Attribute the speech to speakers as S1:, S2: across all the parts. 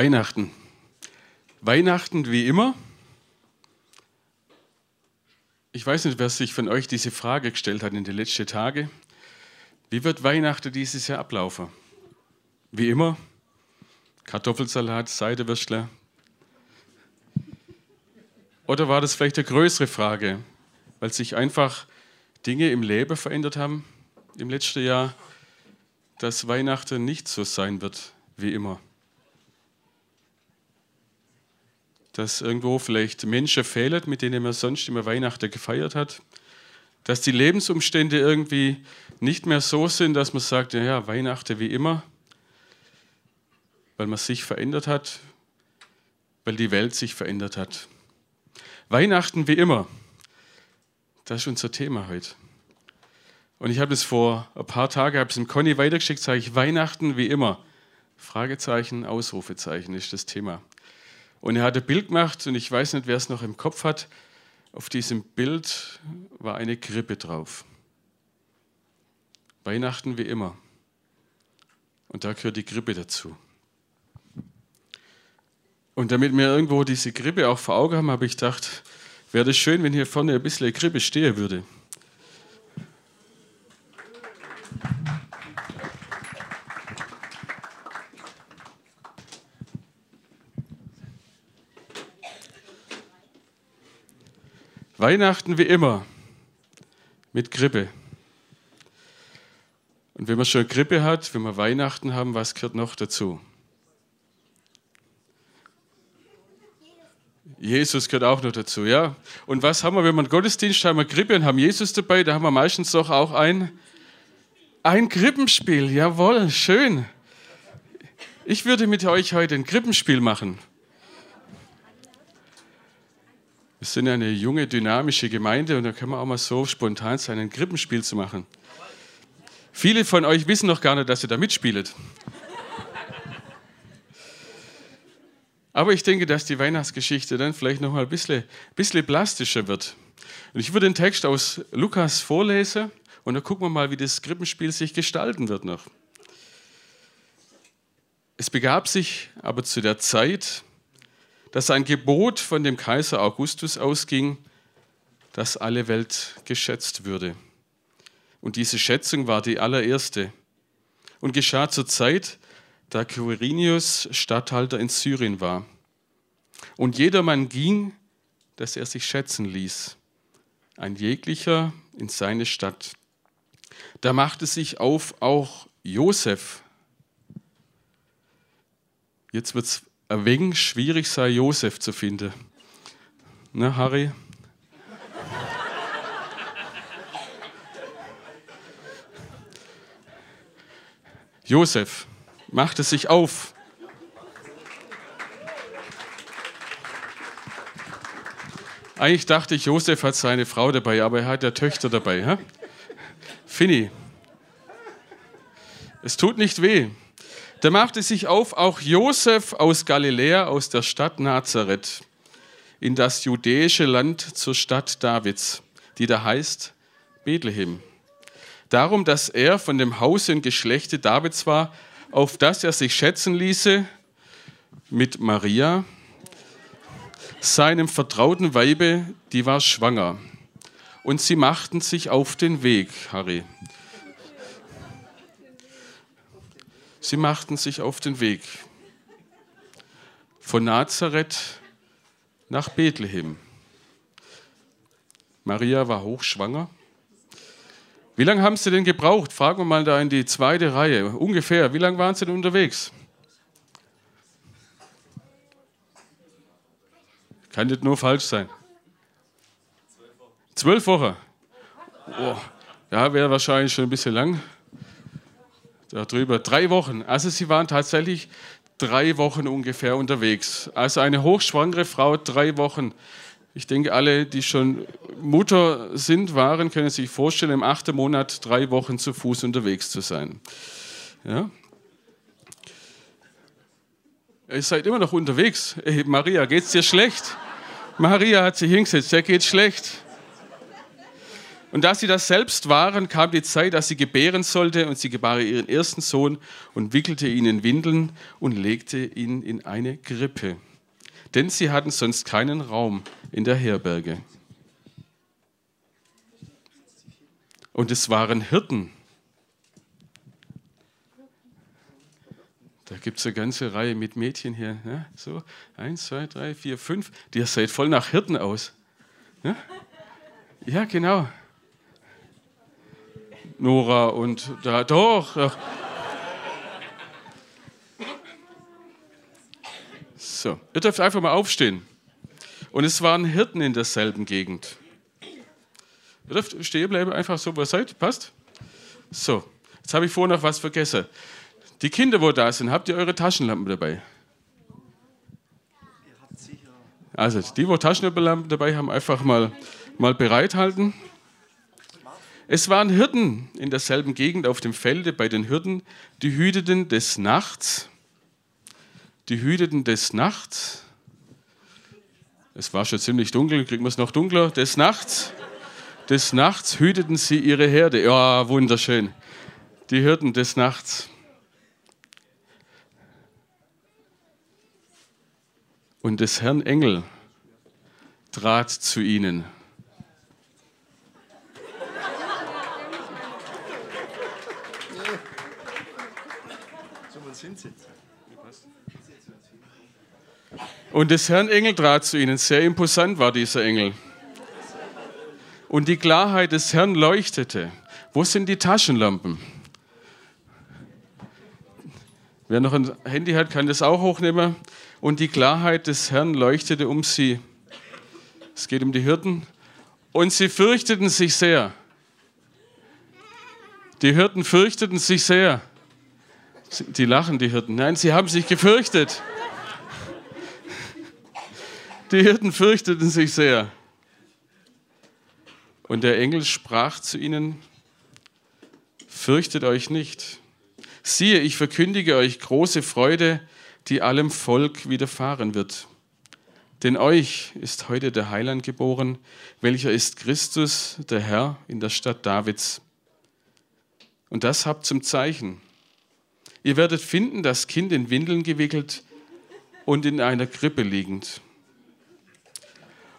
S1: Weihnachten. Weihnachten wie immer. Ich weiß nicht, wer sich von euch diese Frage gestellt hat in den letzten Tagen. Wie wird Weihnachten dieses Jahr ablaufen? Wie immer. Kartoffelsalat, Seidewürstler. Oder war das vielleicht eine größere Frage, weil sich einfach Dinge im Leben verändert haben im letzten Jahr, dass Weihnachten nicht so sein wird wie immer? Dass irgendwo vielleicht Menschen fehlen, mit denen man sonst immer Weihnachten gefeiert hat, dass die Lebensumstände irgendwie nicht mehr so sind, dass man sagt, ja, Weihnachten wie immer, weil man sich verändert hat, weil die Welt sich verändert hat. Weihnachten wie immer, das ist unser Thema heute. Und ich habe es vor ein paar Tagen, habe es dem Conny weitergeschickt, sage ich, Weihnachten wie immer. Fragezeichen, Ausrufezeichen ist das Thema. Und er hat ein Bild gemacht und ich weiß nicht, wer es noch im Kopf hat. Auf diesem Bild war eine Krippe drauf. Weihnachten wie immer. Und da gehört die Krippe dazu. Und damit wir irgendwo diese Krippe auch vor Augen haben, habe ich gedacht, wäre das schön, wenn hier vorne ein bisschen eine Krippe stehen würde. Weihnachten wie immer mit Grippe. Und wenn man schon Grippe hat, wenn wir Weihnachten haben, was gehört noch dazu? Jesus gehört auch noch dazu, ja. Und was haben wir, wenn wir einen Gottesdienst haben, wir Grippe und haben Jesus dabei, da haben wir meistens doch auch ein, ein Krippenspiel. Jawohl, schön. Ich würde mit euch heute ein Krippenspiel machen. Wir sind eine junge, dynamische Gemeinde und da können wir auch mal so spontan sein, ein Krippenspiel zu machen. Viele von euch wissen noch gar nicht, dass ihr da mitspielt. Aber ich denke, dass die Weihnachtsgeschichte dann vielleicht noch mal ein bisschen, bisschen plastischer wird. Und ich würde den Text aus Lukas vorlesen und dann gucken wir mal, wie das Krippenspiel sich gestalten wird noch. Es begab sich aber zu der Zeit, dass ein Gebot von dem Kaiser Augustus ausging, dass alle Welt geschätzt würde. Und diese Schätzung war die allererste und geschah zur Zeit, da Quirinius Statthalter in Syrien war. Und jedermann ging, dass er sich schätzen ließ, ein jeglicher in seine Stadt. Da machte sich auf auch Josef. Jetzt wird es ein wenig schwierig sei, Josef zu finden. Ne, Harry? Josef machte sich auf. Eigentlich dachte ich, Josef hat seine Frau dabei, aber er hat ja Töchter dabei. Hä? Finny. Es tut nicht weh. Da machte sich auf auch Josef aus Galiläa, aus der Stadt Nazareth, in das judäische Land zur Stadt Davids, die da heißt Bethlehem. Darum, dass er von dem Hause und Geschlechte Davids war, auf das er sich schätzen ließe mit Maria, seinem vertrauten Weibe, die war schwanger. Und sie machten sich auf den Weg, Harry, Sie machten sich auf den Weg von Nazareth nach Bethlehem. Maria war hochschwanger. Wie lange haben Sie denn gebraucht? Fragen wir mal da in die zweite Reihe. Ungefähr. Wie lange waren Sie denn unterwegs? Kann nicht nur falsch sein. Zwölf Wochen. Oh, ja, wäre wahrscheinlich schon ein bisschen lang darüber. Drei Wochen. Also sie waren tatsächlich drei Wochen ungefähr unterwegs. Also eine hochschwangere Frau, drei Wochen. Ich denke, alle, die schon Mutter sind, waren, können sich vorstellen, im achten Monat drei Wochen zu Fuß unterwegs zu sein. Ja? Ihr seid immer noch unterwegs. Hey, Maria, geht's dir schlecht? Maria hat sich hingesetzt, der geht schlecht. Und da sie das selbst waren, kam die Zeit, dass sie gebären sollte, und sie gebar ihren ersten Sohn und wickelte ihn in Windeln und legte ihn in eine Krippe. Denn sie hatten sonst keinen Raum in der Herberge. Und es waren Hirten. Da gibt es eine ganze Reihe mit Mädchen hier. Ne? So, eins, zwei, drei, vier, fünf. Die seid voll nach Hirten aus. Ne? Ja, genau. Nora und da, doch. doch. So, ihr dürft einfach mal aufstehen. Und es waren Hirten in derselben Gegend. Ihr dürft stehen bleiben, einfach so, wo ihr seid. Passt? So, jetzt habe ich vorher noch was vergessen. Die Kinder, wo da sind, habt ihr eure Taschenlampen dabei? Also, die, wo Taschenlampen dabei haben, einfach mal, mal bereithalten. Es waren Hirten in derselben Gegend auf dem Felde bei den Hirten, die hüteten des Nachts. Die hüteten des Nachts. Es war schon ziemlich dunkel, kriegen wir es noch dunkler. Des Nachts. Des Nachts hüteten sie ihre Herde. Ja, wunderschön. Die Hirten des Nachts. Und des Herrn Engel trat zu ihnen. Und des Herrn Engel trat zu ihnen. Sehr imposant war dieser Engel. Und die Klarheit des Herrn leuchtete. Wo sind die Taschenlampen? Wer noch ein Handy hat, kann das auch hochnehmen. Und die Klarheit des Herrn leuchtete um sie. Es geht um die Hirten. Und sie fürchteten sich sehr. Die Hirten fürchteten sich sehr. Die lachen, die Hirten. Nein, sie haben sich gefürchtet. Die Hirten fürchteten sich sehr. Und der Engel sprach zu ihnen, fürchtet euch nicht. Siehe, ich verkündige euch große Freude, die allem Volk widerfahren wird. Denn euch ist heute der Heiland geboren, welcher ist Christus, der Herr, in der Stadt Davids. Und das habt zum Zeichen. Ihr werdet finden, das Kind in Windeln gewickelt und in einer Krippe liegend.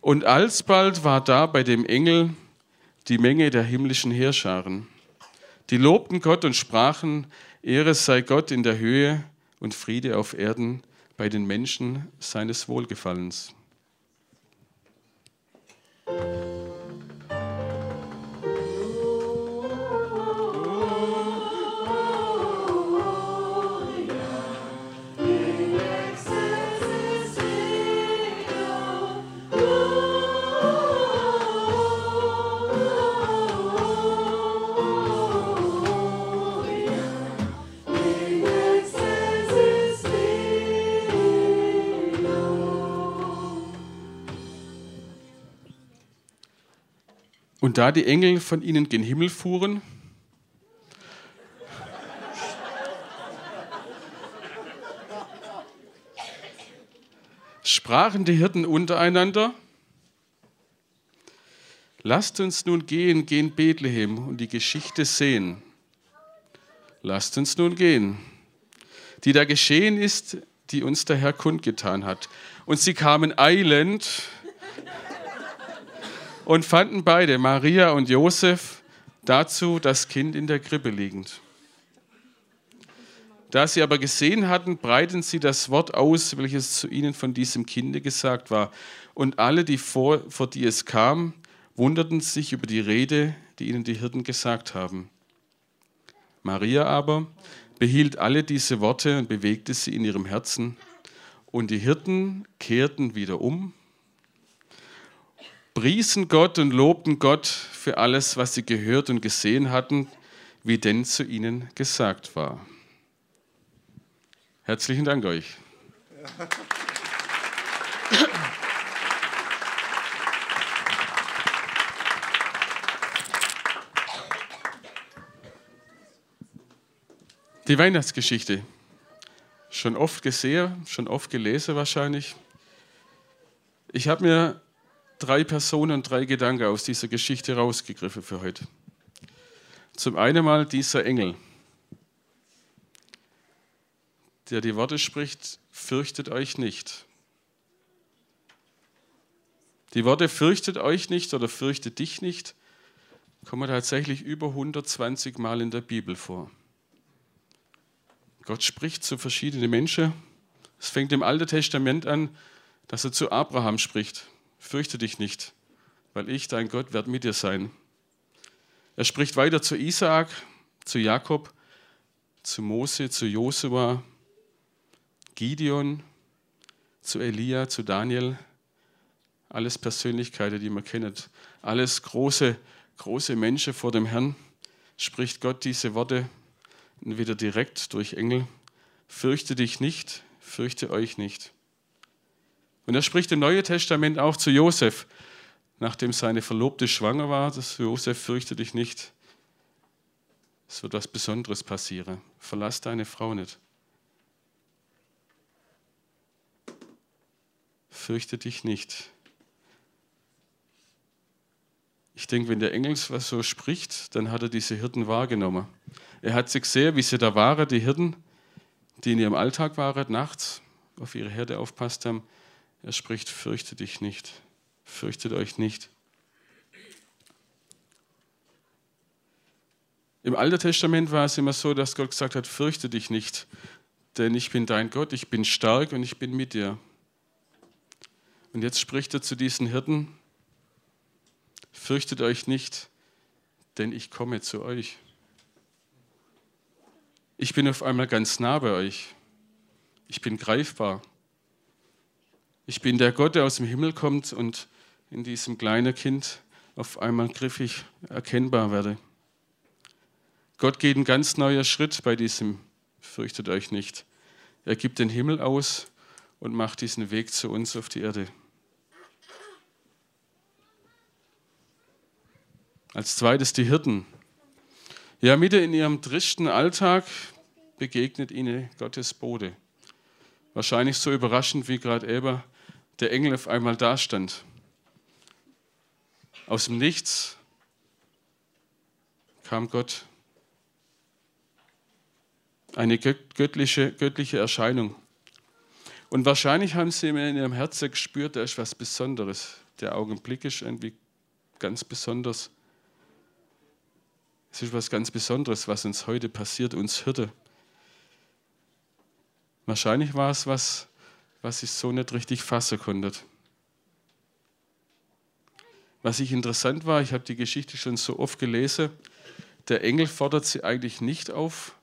S1: Und alsbald war da bei dem Engel die Menge der himmlischen Heerscharen. Die lobten Gott und sprachen, Ehre sei Gott in der Höhe und Friede auf Erden bei den Menschen seines Wohlgefallens. Und da die Engel von ihnen gen Himmel fuhren, sprachen die Hirten untereinander, lasst uns nun gehen, gehen Bethlehem und die Geschichte sehen. Lasst uns nun gehen, die da geschehen ist, die uns der Herr kundgetan hat. Und sie kamen eilend und fanden beide, Maria und Josef, dazu das Kind in der Krippe liegend. Da sie aber gesehen hatten, breiten sie das Wort aus, welches zu ihnen von diesem Kinde gesagt war. Und alle, die vor, vor die es kam, wunderten sich über die Rede, die ihnen die Hirten gesagt haben. Maria aber behielt alle diese Worte und bewegte sie in ihrem Herzen. Und die Hirten kehrten wieder um priesen Gott und lobten Gott für alles, was sie gehört und gesehen hatten, wie denn zu ihnen gesagt war. Herzlichen Dank euch. Die Weihnachtsgeschichte. Schon oft gesehen, schon oft gelesen wahrscheinlich. Ich habe mir drei Personen drei Gedanken aus dieser Geschichte rausgegriffen für heute. Zum einen mal dieser Engel, der die Worte spricht, fürchtet euch nicht. Die Worte fürchtet euch nicht oder fürchtet dich nicht kommen tatsächlich über 120 Mal in der Bibel vor. Gott spricht zu verschiedenen Menschen. Es fängt im Alten Testament an, dass er zu Abraham spricht. Fürchte dich nicht, weil ich, dein Gott, werde mit dir sein. Er spricht weiter zu Isaak, zu Jakob, zu Mose, zu Josua, Gideon, zu Elia, zu Daniel. Alles Persönlichkeiten, die man kennt. Alles große, große Menschen vor dem Herrn. Spricht Gott diese Worte entweder direkt durch Engel. Fürchte dich nicht, fürchte euch nicht. Und er spricht im Neuen Testament auch zu Josef, nachdem seine Verlobte schwanger war, dass Josef fürchte dich nicht. Es wird was Besonderes passieren. Verlass deine Frau nicht. Fürchte dich nicht. Ich denke, wenn der Engel was so spricht, dann hat er diese Hirten wahrgenommen. Er hat sie gesehen, wie sie da waren, die Hirten, die in ihrem Alltag waren, nachts auf ihre Herde aufpasst haben. Er spricht, fürchte dich nicht, fürchtet euch nicht. Im Alten Testament war es immer so, dass Gott gesagt hat, fürchte dich nicht, denn ich bin dein Gott, ich bin stark und ich bin mit dir. Und jetzt spricht er zu diesen Hirten, fürchtet euch nicht, denn ich komme zu euch. Ich bin auf einmal ganz nah bei euch. Ich bin greifbar. Ich bin der Gott, der aus dem Himmel kommt und in diesem kleinen Kind auf einmal griffig erkennbar werde. Gott geht ein ganz neuer Schritt bei diesem, fürchtet euch nicht. Er gibt den Himmel aus und macht diesen Weg zu uns auf die Erde. Als zweites die Hirten. Ja, mitten in ihrem tristen Alltag begegnet ihnen Gottes Bote. Wahrscheinlich so überraschend wie gerade Eber der Engel auf einmal dastand. Aus dem Nichts kam Gott. Eine göttliche, göttliche Erscheinung. Und wahrscheinlich haben sie in ihrem Herzen gespürt, da ist was Besonderes. Der Augenblick ist irgendwie ganz besonders. Es ist was ganz Besonderes, was uns heute passiert, uns Hirte. Wahrscheinlich war es was, was ich so nicht richtig fassen konnte. Was ich interessant war, ich habe die Geschichte schon so oft gelesen, der Engel fordert sie eigentlich nicht auf,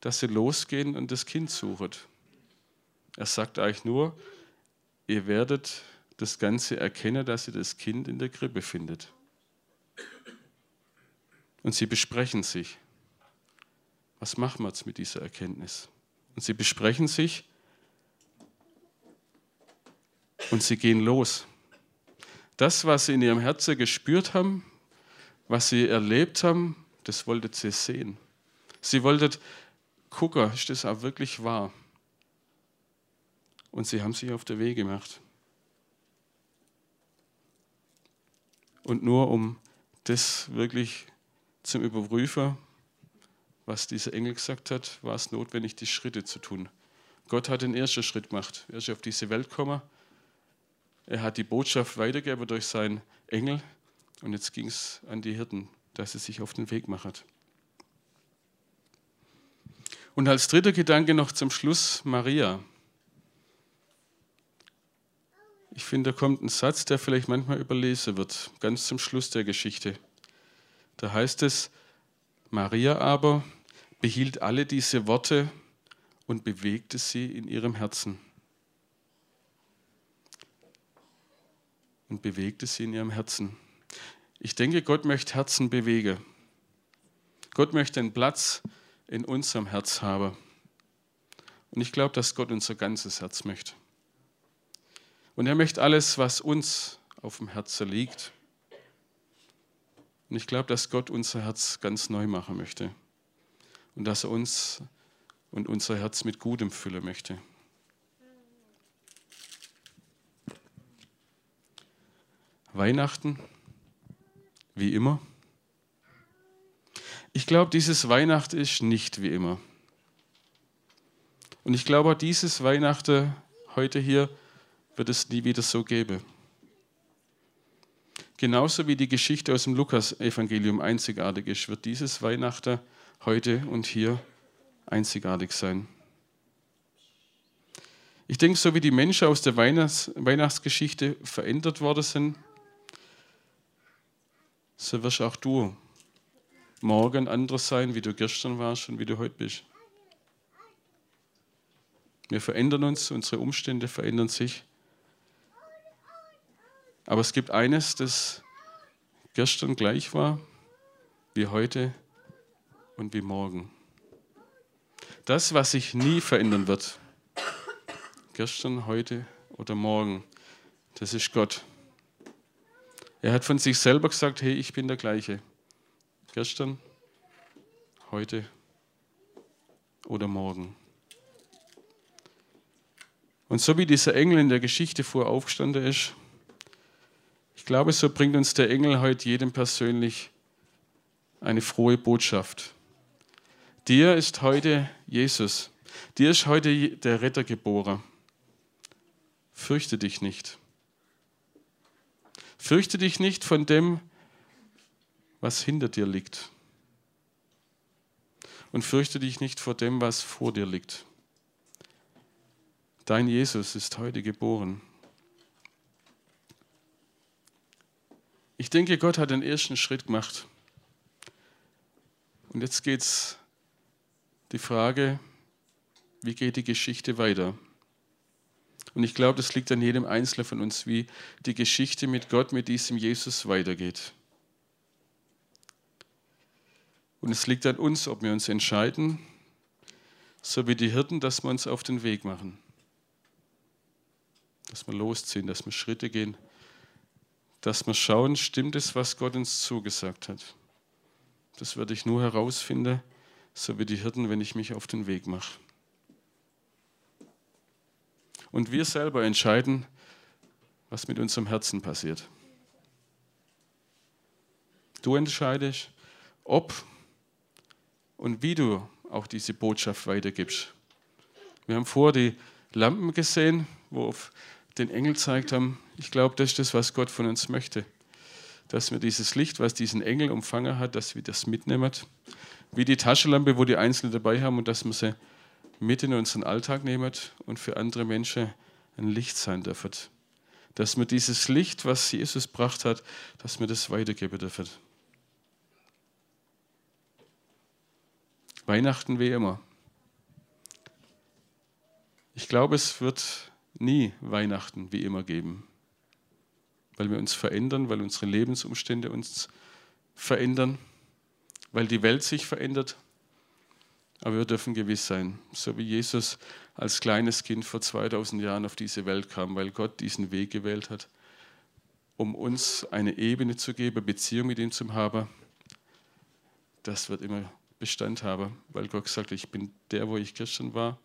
S1: dass sie losgehen und das Kind suchen. Er sagt eigentlich nur, ihr werdet das Ganze erkennen, dass ihr das Kind in der Krippe findet. Und sie besprechen sich. Was machen wir jetzt mit dieser Erkenntnis? Und sie besprechen sich, und sie gehen los. Das, was sie in ihrem Herzen gespürt haben, was sie erlebt haben, das wolltet sie sehen. Sie wolltet gucken, ist das auch wirklich wahr? Und sie haben sich auf den Weg gemacht. Und nur um das wirklich zum Überprüfen, was dieser Engel gesagt hat, war es notwendig, die Schritte zu tun. Gott hat den ersten Schritt gemacht. Er ist auf diese Welt gekommen er hat die Botschaft weitergegeben durch seinen Engel und jetzt ging es an die Hirten, dass sie sich auf den Weg machen. Und als dritter Gedanke noch zum Schluss Maria. Ich finde, da kommt ein Satz, der vielleicht manchmal überlesen wird, ganz zum Schluss der Geschichte. Da heißt es, Maria aber behielt alle diese Worte und bewegte sie in ihrem Herzen. Und bewegte sie in ihrem Herzen. Ich denke, Gott möchte Herzen bewegen. Gott möchte einen Platz in unserem Herz haben. Und ich glaube, dass Gott unser ganzes Herz möchte. Und er möchte alles, was uns auf dem Herzen liegt. Und ich glaube, dass Gott unser Herz ganz neu machen möchte. Und dass er uns und unser Herz mit Gutem füllen möchte. Weihnachten, wie immer. Ich glaube, dieses Weihnachten ist nicht wie immer. Und ich glaube, dieses Weihnachten heute hier wird es nie wieder so geben. Genauso wie die Geschichte aus dem Lukas-Evangelium einzigartig ist, wird dieses Weihnachten heute und hier einzigartig sein. Ich denke, so wie die Menschen aus der Weihnachts Weihnachtsgeschichte verändert worden sind, so wirst auch du morgen anders sein, wie du gestern warst und wie du heute bist. Wir verändern uns, unsere Umstände verändern sich. Aber es gibt eines, das gestern gleich war, wie heute und wie morgen. Das, was sich nie verändern wird, gestern, heute oder morgen, das ist Gott. Er hat von sich selber gesagt, hey, ich bin der gleiche. Gestern, heute oder morgen. Und so wie dieser Engel in der Geschichte vor aufgestanden ist, ich glaube, so bringt uns der Engel heute jedem persönlich eine frohe Botschaft. Dir ist heute Jesus, dir ist heute der Retter geboren. Fürchte dich nicht. Fürchte dich nicht von dem, was hinter dir liegt. Und fürchte dich nicht vor dem, was vor dir liegt. Dein Jesus ist heute geboren. Ich denke, Gott hat den ersten Schritt gemacht. Und jetzt geht es die Frage, wie geht die Geschichte weiter? Und ich glaube, das liegt an jedem Einzelnen von uns, wie die Geschichte mit Gott, mit diesem Jesus weitergeht. Und es liegt an uns, ob wir uns entscheiden, so wie die Hirten, dass wir uns auf den Weg machen. Dass wir losziehen, dass wir Schritte gehen, dass wir schauen, stimmt es, was Gott uns zugesagt hat. Das werde ich nur herausfinden, so wie die Hirten, wenn ich mich auf den Weg mache und wir selber entscheiden, was mit unserem Herzen passiert. Du entscheidest, ob und wie du auch diese Botschaft weitergibst. Wir haben vor die Lampen gesehen, wo auf den Engel zeigt haben. Ich glaube, das ist das, was Gott von uns möchte. Dass wir dieses Licht, was diesen Engel umfangen hat, dass wir das mitnehmen. Wie die Taschenlampe, wo die Einzelnen dabei haben und dass wir sie mit in unseren Alltag nehmen und für andere Menschen ein Licht sein dürfen. Dass wir dieses Licht, was Jesus gebracht hat, dass wir das weitergeben dürfen. Weihnachten wie immer. Ich glaube, es wird nie Weihnachten wie immer geben, weil wir uns verändern, weil unsere Lebensumstände uns verändern, weil die Welt sich verändert aber wir dürfen gewiss sein, so wie Jesus als kleines Kind vor 2000 Jahren auf diese Welt kam, weil Gott diesen Weg gewählt hat, um uns eine Ebene zu geben, Beziehung mit ihm zu haben, das wird immer Bestand haben, weil Gott sagt, ich bin der, wo ich gestern war,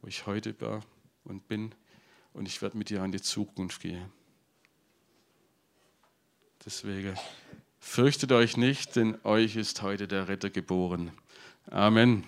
S1: wo ich heute war und bin und ich werde mit dir in die Zukunft gehen. Deswegen fürchtet euch nicht, denn euch ist heute der Retter geboren. Amen.